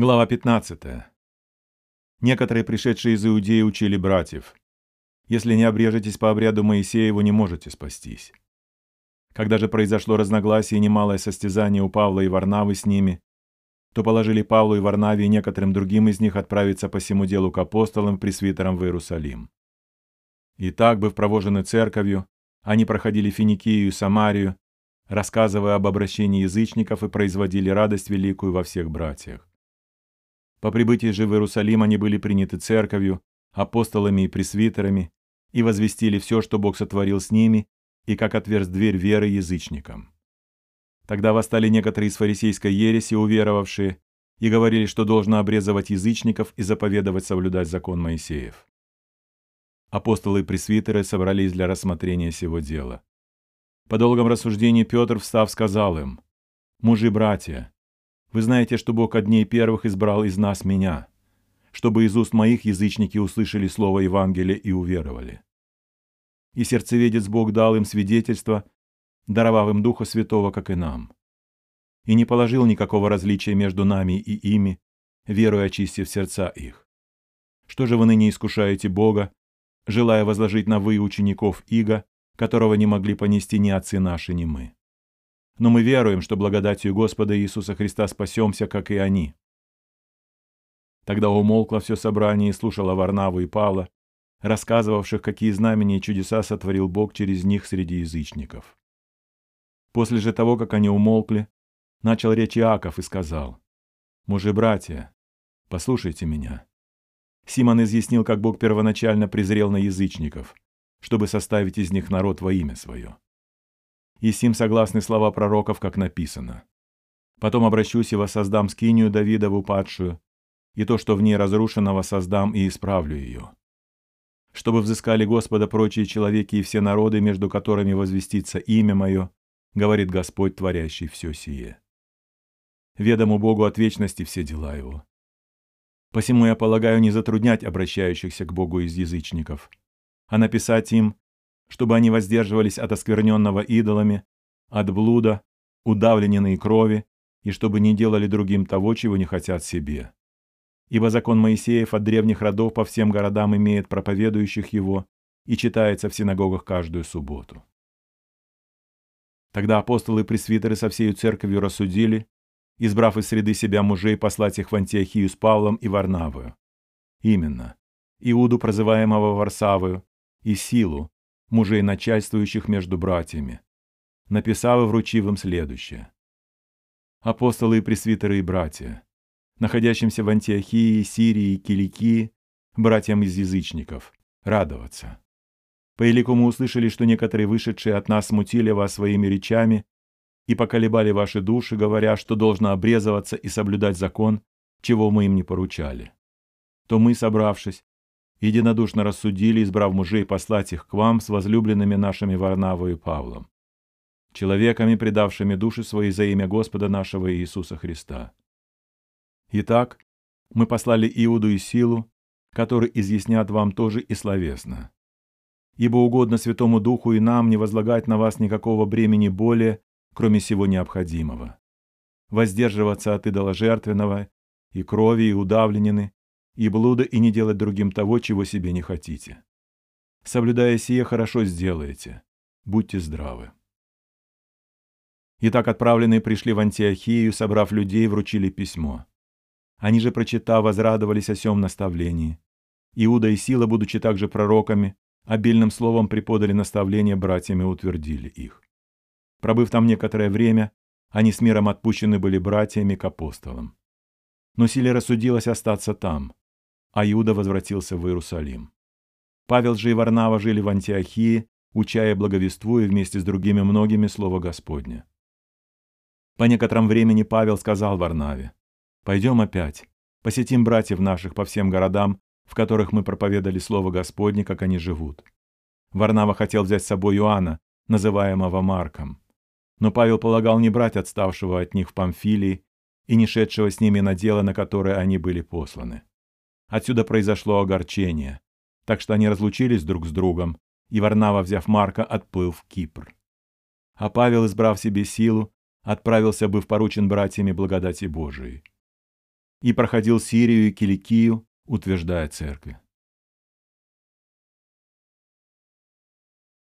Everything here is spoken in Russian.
Глава 15. Некоторые, пришедшие из Иудеи, учили братьев. Если не обрежетесь по обряду Моисея, вы не можете спастись. Когда же произошло разногласие и немалое состязание у Павла и Варнавы с ними, то положили Павлу и Варнаве и некоторым другим из них отправиться по всему делу к апостолам, пресвитерам в Иерусалим. И так, быв провожены церковью, они проходили Финикию и Самарию, рассказывая об обращении язычников и производили радость великую во всех братьях. По прибытии же в Иерусалим они были приняты церковью, апостолами и пресвитерами, и возвестили все, что Бог сотворил с ними, и как отверз дверь веры язычникам. Тогда восстали некоторые из фарисейской ереси, уверовавшие, и говорили, что должно обрезывать язычников и заповедовать соблюдать закон Моисеев. Апостолы и пресвитеры собрались для рассмотрения сего дела. По долгом рассуждении Петр, встав, сказал им, «Мужи-братья, вы знаете, что Бог от дней первых избрал из нас меня, чтобы из уст моих язычники услышали слово Евангелия и уверовали. И сердцеведец Бог дал им свидетельство, даровав им Духа Святого, как и нам. И не положил никакого различия между нами и ими, веруя очистив сердца их. Что же вы ныне искушаете Бога, желая возложить на вы учеников Иго, которого не могли понести ни отцы наши, ни мы? Но мы веруем, что благодатью Господа Иисуса Христа спасемся, как и они». Тогда умолкло все собрание и слушало Варнаву и Павла, рассказывавших, какие знамения и чудеса сотворил Бог через них среди язычников. После же того, как они умолкли, начал речь Иаков и сказал, «Мужи-братья, послушайте меня». Симон изъяснил, как Бог первоначально презрел на язычников, чтобы составить из них народ во имя свое и сим согласны слова пророков, как написано. Потом обращусь и воссоздам скинию Давидову падшую, и то, что в ней разрушено, воссоздам и исправлю ее. Чтобы взыскали Господа прочие человеки и все народы, между которыми возвестится имя мое, говорит Господь, творящий все сие. Ведому Богу от вечности все дела его. Посему я полагаю не затруднять обращающихся к Богу из язычников, а написать им, чтобы они воздерживались от оскверненного идолами, от блуда, удавленной крови, и чтобы не делали другим того, чего не хотят себе. Ибо закон Моисеев от древних родов по всем городам имеет проповедующих его и читается в синагогах каждую субботу. Тогда апостолы и пресвитеры со всей церковью рассудили, избрав из среды себя мужей, послать их в Антиохию с Павлом и Варнавою. Именно, Иуду, прозываемого Варсавою, и Силу, мужей начальствующих между братьями, написав и вручив им следующее. Апостолы и пресвитеры и братья, находящимся в Антиохии, Сирии и Киликии, братьям из язычников, радоваться. По елику услышали, что некоторые вышедшие от нас смутили вас своими речами и поколебали ваши души, говоря, что должно обрезываться и соблюдать закон, чего мы им не поручали. То мы, собравшись, единодушно рассудили, избрав мужей, послать их к вам с возлюбленными нашими Варнавою и Павлом, человеками, предавшими души свои за имя Господа нашего Иисуса Христа. Итак, мы послали Иуду и Силу, которые изъяснят вам тоже и словесно. Ибо угодно Святому Духу и нам не возлагать на вас никакого бремени более, кроме всего необходимого. Воздерживаться от идоложертвенного и крови, и удавленины, и блуда, и не делать другим того, чего себе не хотите. Соблюдая сие, хорошо сделаете. Будьте здравы. Итак, отправленные пришли в Антиохию, собрав людей, вручили письмо. Они же, прочитав, возрадовались о сем наставлении. Иуда и Сила, будучи также пророками, обильным словом преподали наставления братьям и утвердили их. Пробыв там некоторое время, они с миром отпущены были братьями к апостолам. Но Силе рассудилось остаться там, а Иуда возвратился в Иерусалим. Павел же и Варнава жили в Антиохии, уча благовествуя вместе с другими многими Слово Господне. По некотором времени Павел сказал Варнаве, «Пойдем опять, посетим братьев наших по всем городам, в которых мы проповедали Слово Господне, как они живут». Варнава хотел взять с собой Иоанна, называемого Марком. Но Павел полагал не брать отставшего от них в Памфилии и не шедшего с ними на дело, на которое они были посланы. Отсюда произошло огорчение, так что они разлучились друг с другом, и Варнава, взяв Марка, отплыл в Кипр. А Павел, избрав себе силу, отправился, быв поручен братьями благодати Божией. и проходил Сирию и Киликию, утверждая церкви.